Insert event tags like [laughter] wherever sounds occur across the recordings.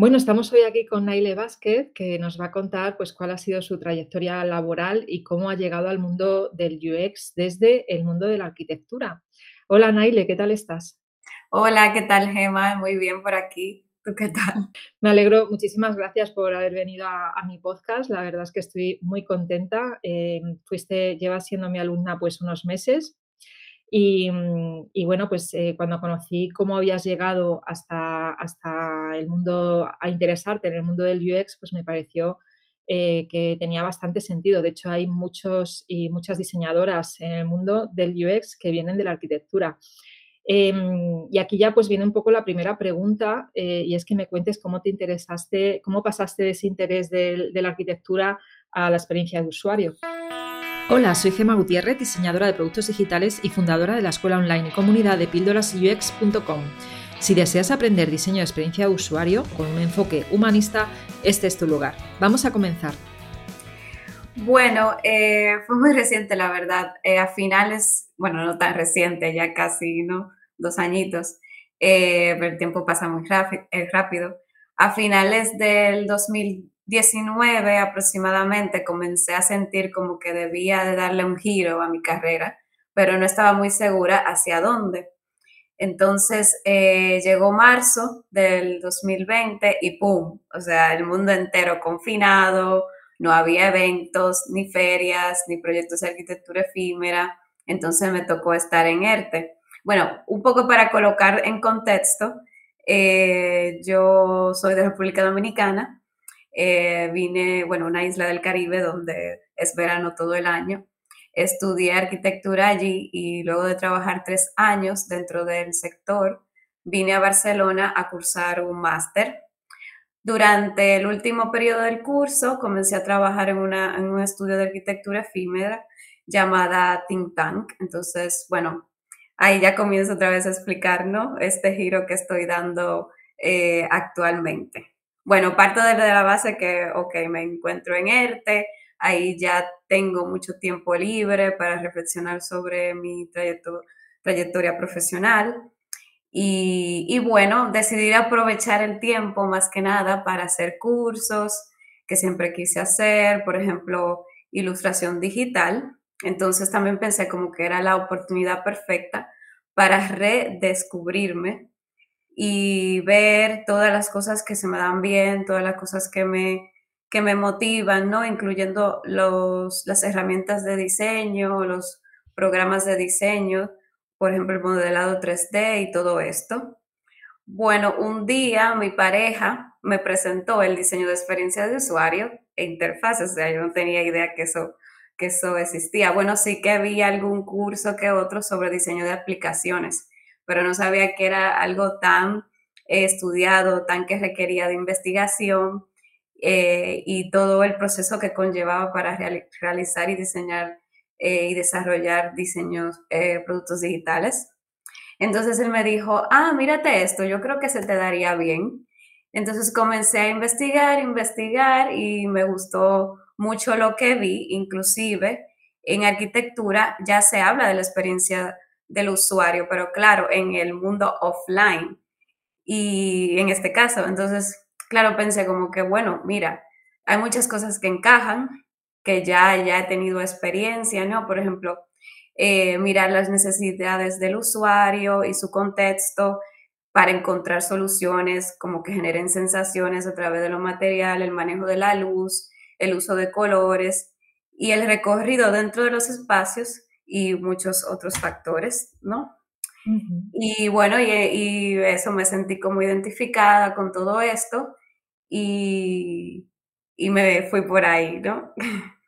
Bueno, estamos hoy aquí con Naile Vázquez, que nos va a contar pues, cuál ha sido su trayectoria laboral y cómo ha llegado al mundo del UX desde el mundo de la arquitectura. Hola Naile, ¿qué tal estás? Hola, ¿qué tal Gema? Muy bien por aquí. ¿Tú qué tal? [laughs] Me alegro, muchísimas gracias por haber venido a, mi podcast. La verdad es que estoy muy contenta. Eh, fuiste, llevas siendo mi alumna pues unos meses Mm, y, bueno, pues eh, cuando conocí cómo habías llegado hasta, hasta el mundo, a interesarte en el mundo del UX, pues me pareció eh, que tenía bastante sentido. De hecho, hay muchos y muchas diseñadoras en el mundo del UX que vienen de la arquitectura. Em, y aquí ya pues viene un poco la primera pregunta eh, y es que me cuentes cómo te interesaste, cómo pasaste de ese interés de la arquitectura a la experiencia de usuario. Hola, soy Gema Gutiérrez, diseñadora de productos digitales y fundadora de la escuela online y comunidad de píldorasux.com. Si deseas aprender diseño de experiencia de usuario con un enfoque humanista, este es tu lugar. Vamos a comenzar. Bueno, eh, fue muy reciente, la verdad. Eh, a finales, bueno, no tan reciente, ya casi, ¿no? Dos añitos. Eh, pero el tiempo pasa muy rápido. A finales del 2000 19 aproximadamente comencé a sentir como que debía de darle un giro a mi carrera, pero no estaba muy segura hacia dónde. Entonces eh, llegó marzo del 2020 y ¡pum! O sea, el mundo entero confinado, no había eventos, ni ferias, ni proyectos de arquitectura efímera, entonces me tocó estar en ERTE. Bueno, un poco para colocar en contexto, eh, yo soy de República Dominicana, eh, vine, bueno, una isla del Caribe donde es verano todo el año. Estudié arquitectura allí y luego de trabajar tres años dentro del sector, vine a Barcelona a cursar un máster. Durante el último periodo del curso comencé a trabajar en, en un estudio de arquitectura efímera llamada Think Tank. Entonces, bueno, ahí ya comienzo otra vez a explicar, ¿no? Este giro que estoy dando eh, actualmente. Bueno, parto de la base que, ok, me encuentro en ERTE, ahí ya tengo mucho tiempo libre para reflexionar sobre mi trayectoria profesional. Y, bueno, decidí aprovechar el tiempo más que nada para hacer cursos que siempre quise hacer, por ejemplo, ilustración digital. Entonces también pensé como que era la oportunidad perfecta para redescubrirme y ver todas las cosas que se me dan bien, todas las cosas que me, que me motivan, ¿no? Incluyendo los, las herramientas de diseño, los programas de diseño, por ejemplo, el modelado 3D y todo esto. Bueno, un día mi pareja me presentó el diseño de experiencia de usuario e interfaz, o sea, yo no tenía idea que eso, que eso existía. Bueno, sí que había algún curso que otro sobre diseño de aplicaciones, pero no sabía que era algo tan eh, estudiado, tan que requería de investigación eh, y todo el proceso que conllevaba para realizar y diseñar eh, y desarrollar diseños, productos digitales. Entonces él me dijo, ah, mírate esto, yo creo que se te daría bien. Entonces comencé a investigar, investigar y me gustó mucho lo que vi, inclusive en arquitectura ya se habla de la experiencia del usuario, pero claro, en el mundo offline. Y en este caso, entonces, claro, pensé como que, bueno, mira, hay muchas cosas que encajan, que ya, ya he tenido experiencia, ¿no? Por ejemplo, eh, mirar las necesidades del usuario y su contexto para encontrar soluciones como que generen sensaciones a través de lo material, el manejo de la luz, el uso de colores y el recorrido dentro de los espacios y muchos otros factores, ¿no? Y bueno, y, eso me sentí como identificada con todo esto y, y me fui por ahí, ¿no? [laughs]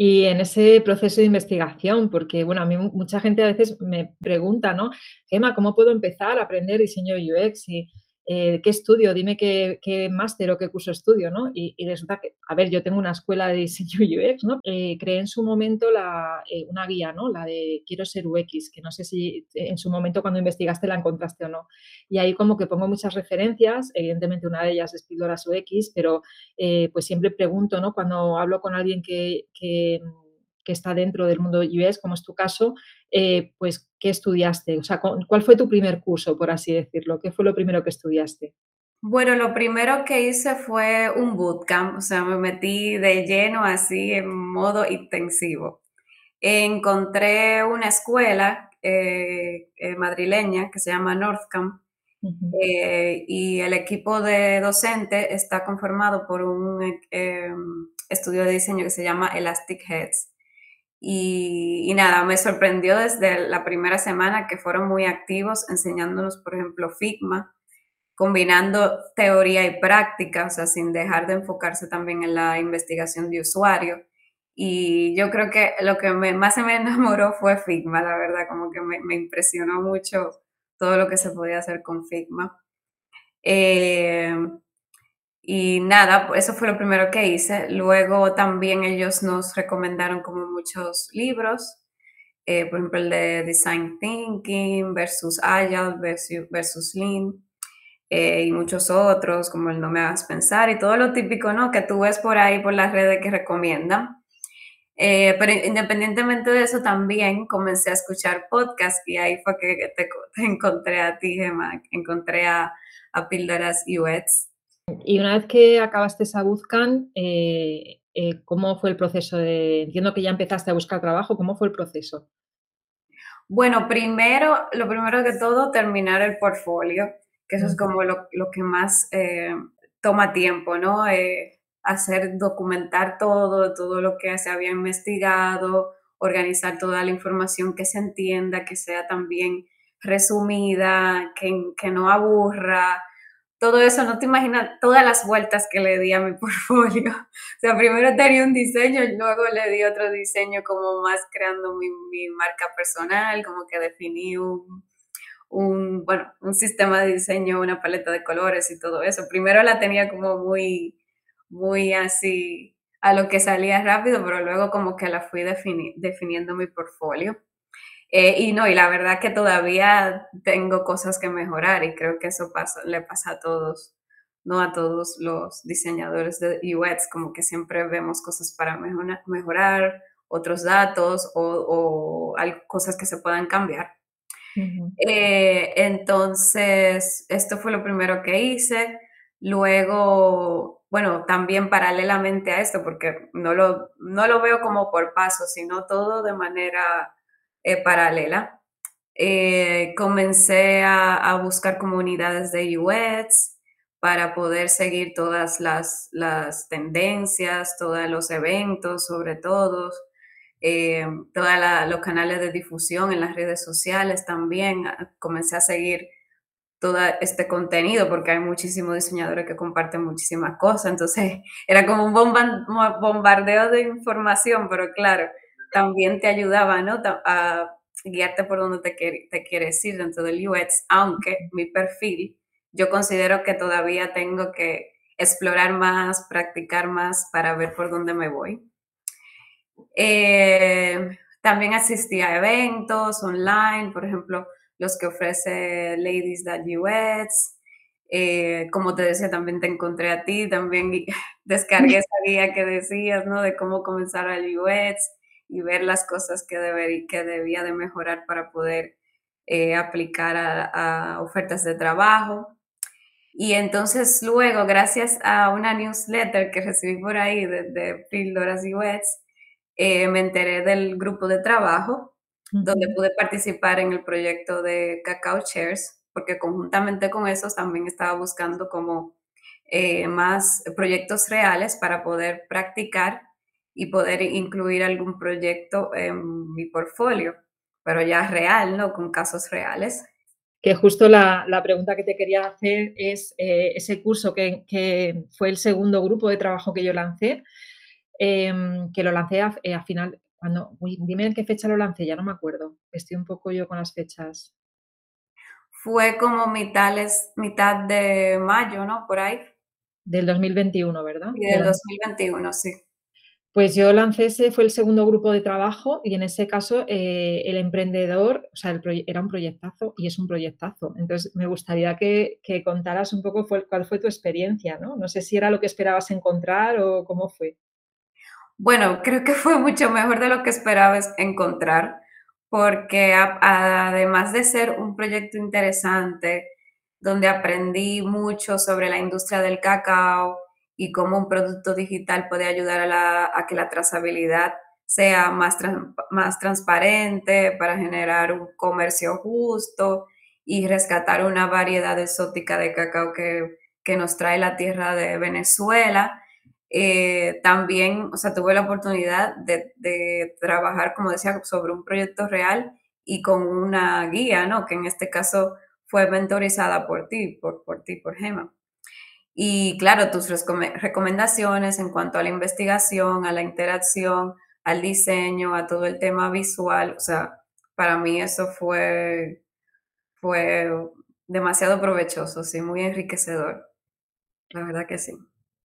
Y en ese proceso de investigación, porque bueno, a mí mucha gente a veces me pregunta, ¿no? Gemma, ¿cómo puedo empezar a aprender diseño UX? Y eh, ¿qué estudio? Dime qué, máster o qué curso estudio, ¿no? Y, resulta que, a ver, yo tengo una escuela de diseño UX, ¿no? Eh, creé en su momento la, eh, una guía, ¿no? La de Quiero ser UX, que no sé si en su momento cuando investigaste la encontraste o no. Y ahí como que pongo muchas referencias, evidentemente una de ellas es Píldoras UX, pero pues siempre pregunto, ¿no? Cuando hablo con alguien que está dentro del mundo UX, como es tu caso, eh, pues, ¿qué estudiaste? O sea, ¿cuál fue tu primer curso, por así decirlo? ¿Qué fue lo primero que estudiaste? Bueno, lo primero que hice fue un bootcamp, o sea, me metí de lleno así en modo intensivo. Encontré una escuela eh, eh, madrileña que se llama Northcamp eh, y el equipo de docente está conformado por un estudio de diseño que se llama Elastic Heads. Y, nada, me sorprendió desde la primera semana que fueron muy activos enseñándonos, por ejemplo, Figma, combinando teoría y práctica, o sea, sin dejar de enfocarse también en la investigación de usuario. Y yo creo que lo que más se me enamoró fue Figma, la verdad, como que me, impresionó mucho todo lo que se podía hacer con Figma. Eh, y nada, eso fue lo primero que hice. Luego también ellos nos recomendaron como muchos libros, eh, por ejemplo el de Design Thinking versus Agile versus, versus Lean. Eh, y muchos otros, como el No me hagas pensar y todo lo típico, ¿no? Que tú ves por ahí, por las redes que recomiendan. Eh, pero independientemente de eso, también comencé a escuchar podcasts y ahí fue que te, [laughs] encontré a ti, Gemma, encontré a, a Píldoras UX. Y una vez que acabaste esa bootcamp, eh, ¿cómo fue el proceso de, entiendo que ya empezaste a buscar trabajo, ¿cómo fue el proceso? Bueno, primero, lo primero que todo, terminar el portfolio que eso es como lo, que más eh, toma tiempo, ¿no? Eh, hacer, documentar todo, todo lo que se había investigado, organizar toda la información que se entienda, que sea también resumida, que, que no aburra, todo eso, no te imaginas todas las vueltas que le di a mi [laughs] portfolio. O sea, primero tenía un diseño, luego le di otro diseño como más creando mi, mi marca personal, como que definí un, un, bueno, un sistema de diseño, una paleta de colores y todo eso. Primero la tenía como muy, muy así a lo que salía rápido, pero luego como que la fui definiendo mi portfolio. Eh, y no, y la verdad que todavía tengo cosas que mejorar y creo que eso pasa, le pasa a todos, no a todos los diseñadores de UX, como que siempre vemos cosas para mejorar, otros datos o, o cosas que se puedan cambiar. Eh, entonces, esto fue lo primero que hice. Luego, bueno, también paralelamente a esto, porque no lo, no lo veo como por paso, sino todo de manera eh, paralela. Eh, comencé a, buscar comunidades de UX para poder seguir todas las, las tendencias, todos los eventos, sobre todo, eh, todos los canales de difusión en las redes sociales también. Ah, comencé a seguir todo este contenido porque hay muchísimos diseñadores que comparten muchísimas cosas. Entonces [laughs] era como un bombardeo de información, pero claro, también te ayudaba ¿no? a guiarte por donde te, te quieres ir dentro del UX, aunque mi perfil, yo considero que todavía tengo que explorar más, practicar más para ver por dónde me voy. Eh, también asistí a eventos online, por ejemplo, los que ofrece Ladies.us. Eh, como te decía, también te encontré a ti, también [laughs] descargué [laughs] esa guía que decías, ¿no? De cómo comenzar al UX y ver las cosas que, debería, que debía de mejorar para poder eh, aplicar a, ofertas de trabajo. Y entonces luego, gracias a una newsletter que recibí por ahí de, de Píldoras UX, eh, me enteré del grupo de trabajo, donde pude participar en el proyecto de Cacao Shares, porque conjuntamente con esos también estaba buscando como eh, más proyectos reales para poder practicar y poder incluir algún proyecto en mi portfolio, pero ya real, ¿no? Con casos reales. Que justo la, la pregunta que te quería hacer es eh, ese curso que, que, fue el segundo grupo de trabajo que yo lancé. Em, que lo lancé eh, a, final, cuando, dime en qué fecha lo lancé, ya no me acuerdo, estoy un poco yo con las fechas. Fue como mitad, mitad de mayo, ¿no? Por ahí. Del 2021, ¿verdad? Sí, del 2021, sí. Pues yo lancé ese, fue el segundo grupo de trabajo y en ese caso eh, el emprendedor, o sea, el era un proyectazo y es un proyectazo. Entonces me gustaría que, que contaras un poco cuál fue tu experiencia, ¿no? No sé si era lo que esperabas encontrar o cómo fue. Bueno, creo que fue mucho mejor de lo que esperaba encontrar, porque además de ser un proyecto interesante, donde aprendí mucho sobre la industria del cacao y cómo un producto digital puede ayudar a, que la trazabilidad sea más, más transparente para generar un comercio justo y rescatar una variedad exótica de cacao que, nos trae la tierra de Venezuela. Eh, también, o sea, tuve la oportunidad de, de, trabajar, como decía, sobre un proyecto real y con una guía, ¿no? Que en este caso fue mentorizada por ti, por, por ti, por Gema. Y claro, tus recomendaciones en cuanto a la investigación, a la interacción, al diseño, a todo el tema visual, o sea, para mí eso fue, fue demasiado provechoso, sí, muy enriquecedor. La verdad que sí.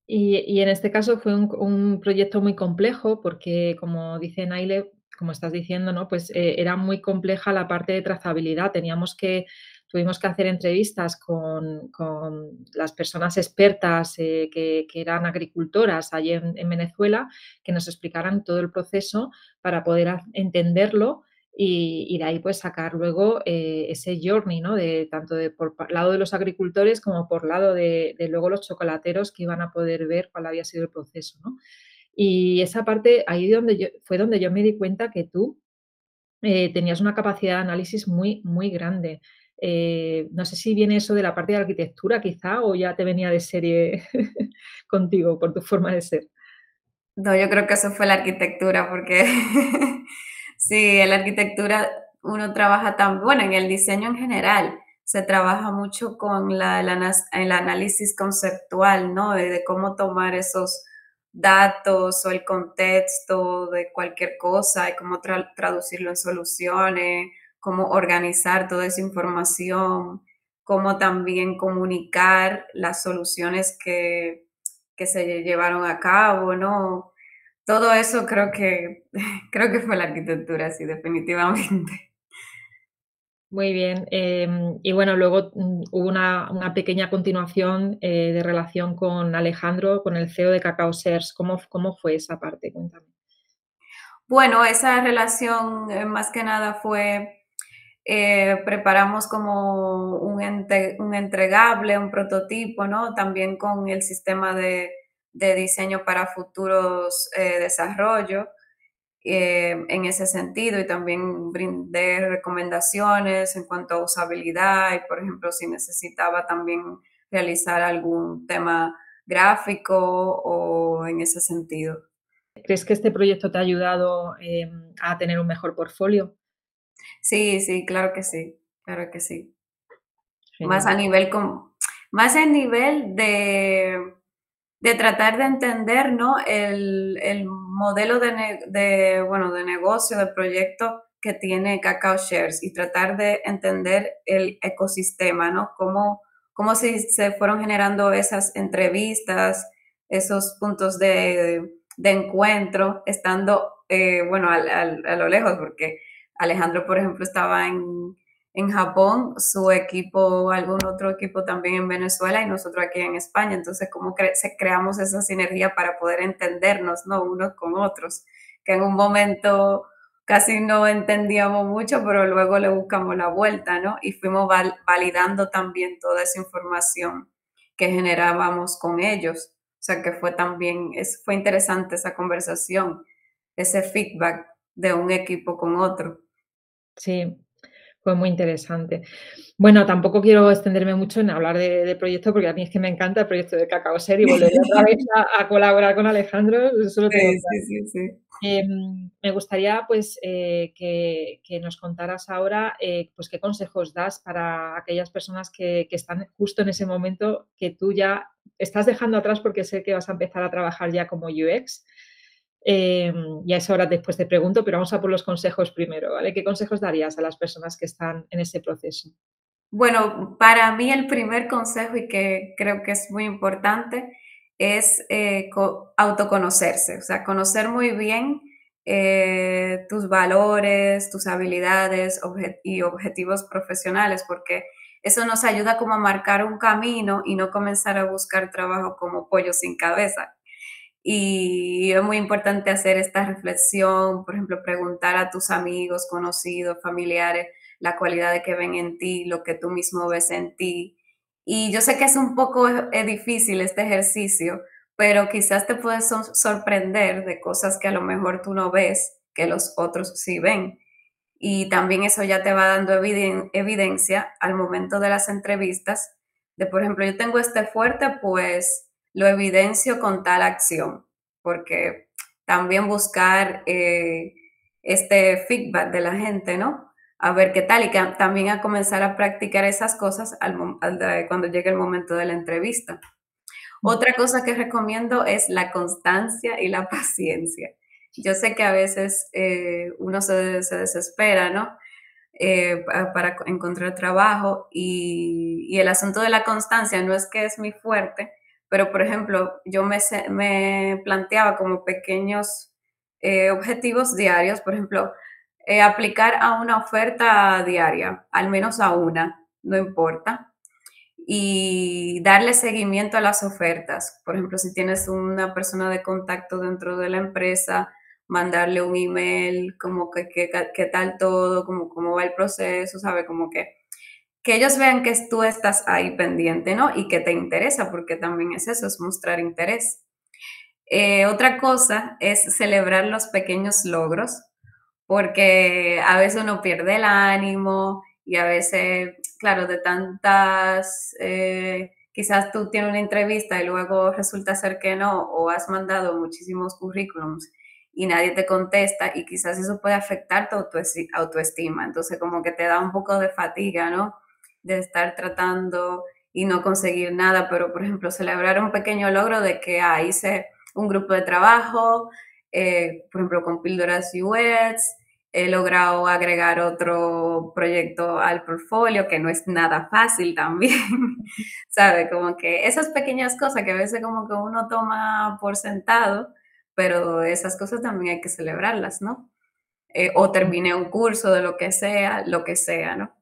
Y, en este caso fue un, proyecto muy complejo porque, como dice Naile, como estás diciendo, ¿no? Pues eh, era muy compleja la parte de trazabilidad. Teníamos que, tuvimos que hacer entrevistas con, las personas expertas eh, que, eran agricultoras allí en, Venezuela, que nos explicaran todo el proceso para poder entenderlo y, de ahí pues sacar luego eh, ese journey, ¿no? De, tanto de por lado de los agricultores como por lado de, de, luego los chocolateros que iban a poder ver cuál había sido el proceso, ¿no? Y esa parte, ahí donde yo, fue donde yo me di cuenta que tú eh, tenías una capacidad de análisis muy, muy grande. Eh, no sé si viene eso de la parte de arquitectura quizá o ya te venía de serie [laughs] contigo por tu forma de ser. No, yo creo que eso fue la arquitectura porque [laughs] sí, en la arquitectura uno trabaja tan, bueno, en el diseño en general se trabaja mucho con la, el análisis conceptual, ¿no? de cómo tomar esos datos o el contexto de cualquier cosa y cómo traducirlo en soluciones, cómo organizar toda esa información, cómo también comunicar las soluciones que, que se llevaron a cabo, ¿no? Todo eso creo que, [laughs] creo que fue la arquitectura, sí, definitivamente. [laughs] Muy bien. Em, y bueno, luego mm, hubo una, pequeña continuación eh, de relación con Alejandro, con el CEO de Cacao Shares. ¿Cómo, ¿Cómo fue esa parte? Cuéntame. Bueno, esa relación eh, más que nada fue, eh, preparamos como un, un, entregable, un prototipo, ¿no? También con el sistema de, de diseño para futuros desarrollos. Eh, en ese sentido y también brindé recomendaciones en cuanto a usabilidad y, por ejemplo, si necesitaba también realizar algún tema gráfico o en ese sentido. ¿Crees que este proyecto te ha ayudado eh, a tener un mejor portfolio? Sí, sí, claro que sí, claro que sí. Más a nivel con, más a nivel de de tratar de entender ¿no? el, modelo de, bueno, de negocio, de proyecto que tiene Cacao Shares y tratar de entender el ecosistema, ¿no? Cómo, cómo se, se fueron generando esas entrevistas, esos puntos de, encuentro, estando, eh, bueno, a lo lejos, porque Alejandro, por ejemplo, estaba en, en Japón, su equipo, algún otro equipo también en Venezuela y nosotros aquí en España. Entonces, ¿cómo creamos esa sinergia para poder entendernos, ¿no? Unos con otros, que en un momento casi no entendíamos mucho, pero luego le buscamos la vuelta, ¿no? Y fuimos validando también toda esa información que generábamos con ellos. O sea, que fue también, es, fue interesante esa conversación, ese feedback de un equipo con otro. Sí, fue muy interesante. Bueno, tampoco quiero extenderme mucho en hablar de, de, proyecto porque a mí es que me encanta el proyecto de Cacao Ser y volver otra vez [laughs] a, colaborar con Alejandro. sí, sí, sí, em, me gustaría pues eh, que, nos contaras ahora eh, pues qué consejos das para aquellas personas que, que, están justo en ese momento que tú ya estás dejando atrás porque sé que vas a empezar a trabajar ya como UX eh, y a después te pregunto, pero vamos a por los consejos primero, ¿vale? ¿Qué consejos darías a las personas que están en ese proceso? Bueno, para mí el primer consejo y que creo que es muy importante es eh, autoconocerse, o sea, conocer muy bien eh, tus valores, tus habilidades y objetivos profesionales, porque eso nos ayuda como a marcar un camino y no comenzar a buscar trabajo como pollo sin cabeza, y es muy importante hacer esta reflexión, por ejemplo, preguntar a tus amigos, conocidos, familiares, la cualidad de que ven en ti, lo que tú mismo ves en ti Y yo sé que es un poco eh, difícil este ejercicio, pero quizás te puedes sorprender de cosas que a lo mejor tú no ves, que los otros sí ven. Y también eso ya te va dando evidencia al momento de las entrevistas, de por ejemplo, yo tengo este fuerte, pues lo evidencio con tal acción, porque también buscar eh, este feedback de la gente, ¿no? A ver qué tal y que también a comenzar a practicar esas cosas cuando llegue el momento de la entrevista. Otra cosa que recomiendo es la constancia y la [laughs] paciencia. Yo sé que a veces eh, uno se, desespera, ¿no? Eh, para encontrar trabajo y, y, el asunto de la constancia no es que es mi fuerte, pero por ejemplo, yo me, me planteaba como pequeños eh, objetivos diarios, por ejemplo, eh, aplicar a una oferta diaria, al menos a una, no importa, y darle seguimiento a las ofertas. Por ejemplo, si tienes una persona de contacto dentro de la empresa, mandarle un email, como que qué tal todo, como cómo va el proceso, ¿sabe? Como que que ellos vean que tú estás ahí pendiente, ¿no? Y que te interesa, porque también es eso, es mostrar interés. Eh, otra cosa es celebrar los pequeños logros, porque a veces uno pierde el ánimo y a veces, claro, de tantas, eh, quizás tú tienes una entrevista y luego resulta ser que no, o has mandado muchísimos currículums y nadie te contesta y quizás eso puede afectar tu autoestima. Entonces como que te da un poco de fatiga, ¿no? De estar tratando y no conseguir nada, pero por ejemplo, celebrar un pequeño logro de que ah, hice un grupo de trabajo, eh, por ejemplo, con píldoras UX, he logrado agregar otro proyecto al portfolio, que no es nada fácil también, [laughs] ¿sabe? Como que esas pequeñas cosas que a veces como que uno toma por sentado, pero esas cosas también hay que celebrarlas, ¿no? Eh, o terminé un curso de lo que sea, lo que sea, ¿no?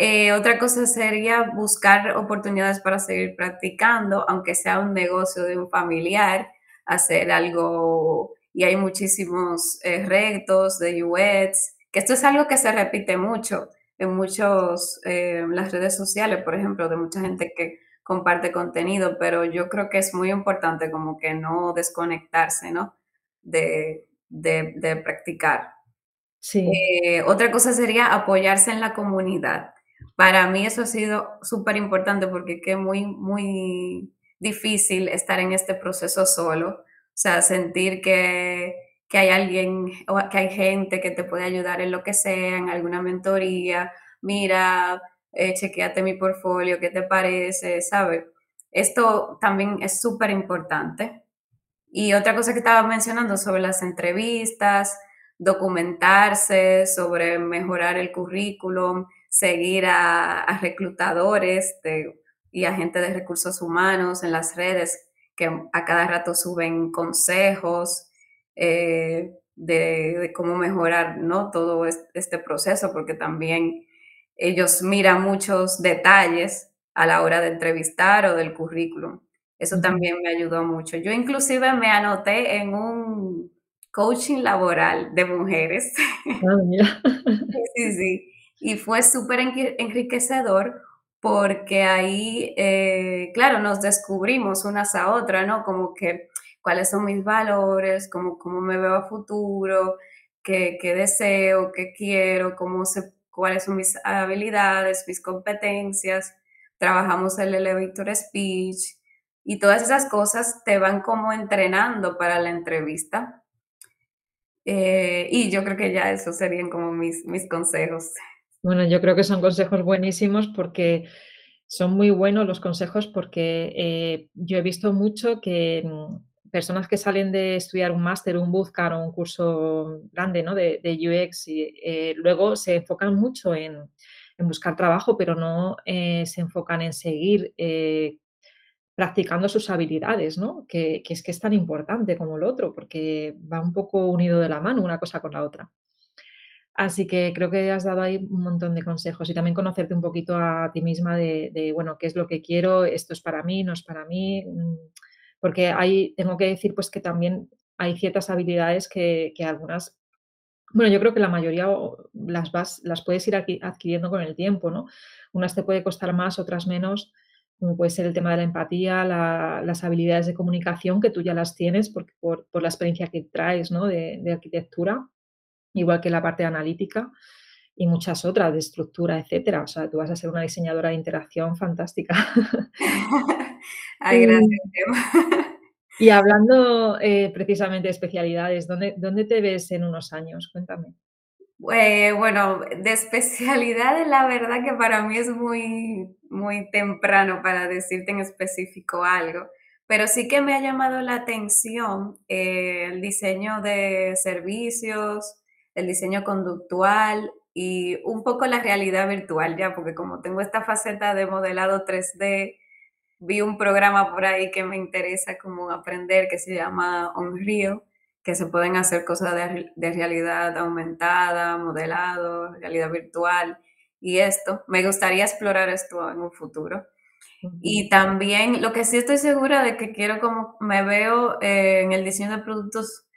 Eh, otra cosa sería buscar oportunidades para seguir practicando, aunque sea un negocio de un familiar, hacer algo, y hay muchísimos eh, retos de UX, que esto es algo que se repite mucho en muchos, eh, las redes sociales, por ejemplo, de mucha gente que comparte contenido, pero yo creo que es muy importante como que no desconectarse, ¿no? De, de, practicar. Sí. otra cosa sería apoyarse en la comunidad. Para mí eso ha sido súper importante porque es muy, muy difícil estar en este proceso solo. O sea, sentir que, que hay alguien o que hay gente que te puede ayudar en lo que sea, en alguna mentoría. Mira, eh, chequeate mi portfolio, ¿qué te parece? ¿Sabes? Esto también es súper importante. Y otra cosa que estaba mencionando sobre las entrevistas, documentarse, sobre mejorar el currículum, seguir a, reclutadores y a gente de recursos humanos en las redes que a cada rato suben consejos eh, de, cómo mejorar ¿no? todo este proceso, porque también ellos miran muchos detalles a la hora de entrevistar o del currículum. Eso también me ayudó mucho. Yo inclusive me anoté en un coaching laboral de mujeres. Ah, [laughs] sí, sí y fue súper enriquecedor porque ahí, eh, claro, nos descubrimos unas a otras, ¿no? Como que cuáles son mis valores, cómo, cómo me veo a futuro, qué, qué deseo, qué quiero, cómo cuáles son mis habilidades, mis competencias. Trabajamos el elevator speech y todas esas cosas te van como entrenando para la entrevista. Eh, y yo creo que ya esos serían como mis, mis consejos. Bueno, yo creo que son consejos buenísimos porque son muy buenos los consejos porque eh, yo he visto mucho que mm, personas que salen de estudiar un máster, un bootcamp o un curso grande ¿no? de, UX y eh, luego se enfocan mucho en, buscar trabajo, pero no eh, se enfocan en seguir practicando sus habilidades, ¿no? Que, que, es que es tan importante como lo otro, porque va un poco unido de la mano una cosa con la otra. Así que creo que has dado ahí un montón de consejos y también conocerte un poquito a ti misma de, bueno, qué es lo que quiero, esto es para mí, no es para mí, mm, porque hay, tengo que decir pues que también hay ciertas habilidades que, algunas, bueno, yo creo que la mayoría las, vas, las puedes ir adquiriendo con el tiempo, ¿no? Unas te puede costar más, otras menos, como puede ser el tema de la empatía, las habilidades de comunicación, que tú ya las tienes por, por, la experiencia que traes ¿no? de, arquitectura, igual que la parte analítica y muchas otras de estructura, etcétera. O sea, tú vas a ser una diseñadora de interacción fantástica. [laughs] Ay, gracias. y hablando eh, precisamente de especialidades, ¿dónde, ¿dónde te ves en unos años? Cuéntame. Eh, bueno, de especialidades, la verdad que para mí es muy, muy temprano para decirte en específico algo, pero sí que me ha llamado la atención eh, el diseño de servicios, el diseño conductual y un poco la realidad virtual ya, porque como tengo esta faceta de modelado 3D, vi un programa por ahí que me interesa como aprender que se llama Unreal que se pueden hacer cosas de, realidad aumentada, modelado, realidad virtual y esto. Me gustaría explorar esto en un futuro. Y también lo que sí estoy segura de que quiero como me veo eh, en el diseño de productos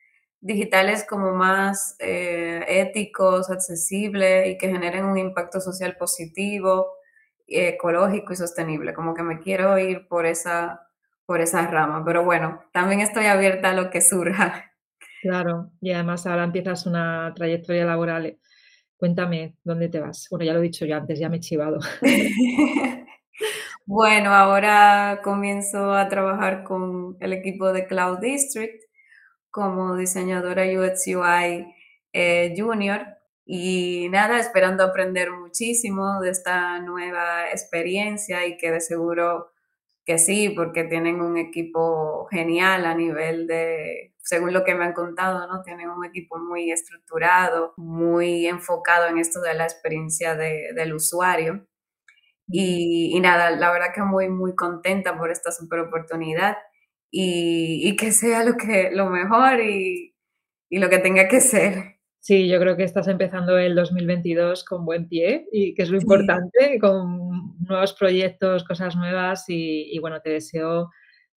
digitales como más eh, éticos, accesibles y que generen un impacto social positivo, ecológico y sostenible. Como que me quiero ir por esa, por esa rama. Pero bueno, también estoy abierta a lo que surja. Claro, y además ahora empiezas una trayectoria laboral. Cuéntame, ¿dónde te vas? Bueno, ya lo he dicho yo antes, ya me he chivado. [laughs] bueno, ahora comienzo a trabajar con el equipo de Cloud District como diseñadora UX UI eh, Junior y nada, esperando aprender muchísimo de esta nueva experiencia y que de seguro que sí, porque tienen un equipo genial a nivel de, según lo que me han contado, ¿no? Tienen un equipo muy estructurado, muy enfocado en esto de la experiencia del usuario. Y, nada, la verdad que muy, muy contenta por esta super oportunidad y, y que sea lo, que, lo mejor y, y lo que tenga que ser. Sí, yo creo que estás empezando el 2022 con buen pie y que es lo importante, con nuevos proyectos, cosas nuevas y, bueno, te deseo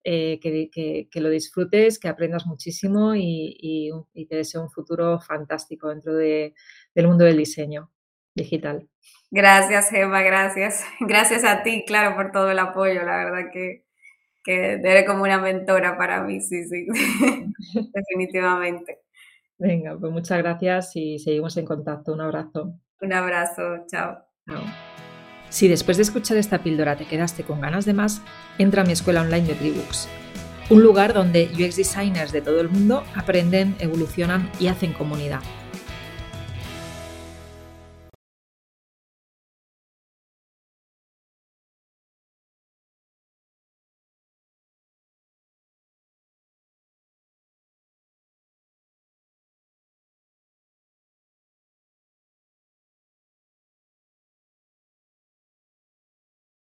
eh, que, lo disfrutes, que aprendas muchísimo y, te deseo un futuro fantástico dentro del mundo del diseño digital. Gracias, Gemma, gracias. [laughs] Gracias a ti, claro, por todo el apoyo, la verdad que, que eres como una mentora para mí, sí, sí, [laughs] [laughs] definitivamente. Venga, pues muchas gracias y seguimos en contacto. Un abrazo. Un abrazo, chao. Si después de escuchar esta píldora te quedaste con ganas de más, entra a mi escuela online de Tribooks, un lugar donde UX designers de todo el mundo aprenden, evolucionan y hacen comunidad